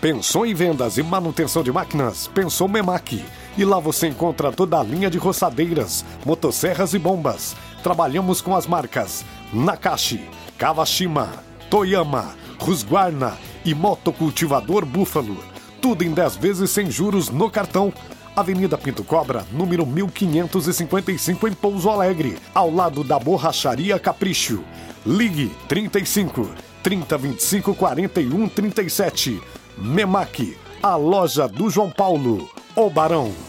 Pensou em vendas e manutenção de máquinas? Pensou Memac. E lá você encontra toda a linha de roçadeiras, motosserras e bombas. Trabalhamos com as marcas Nakashi, Kawashima, Toyama, Husqvarna e Motocultivador Búfalo. Tudo em 10 vezes sem juros no cartão. Avenida Pinto Cobra, número 1555 em Pouso Alegre, ao lado da Borracharia Capricho. Ligue 35 3025 41 37. Memac, a loja do João Paulo, o Barão.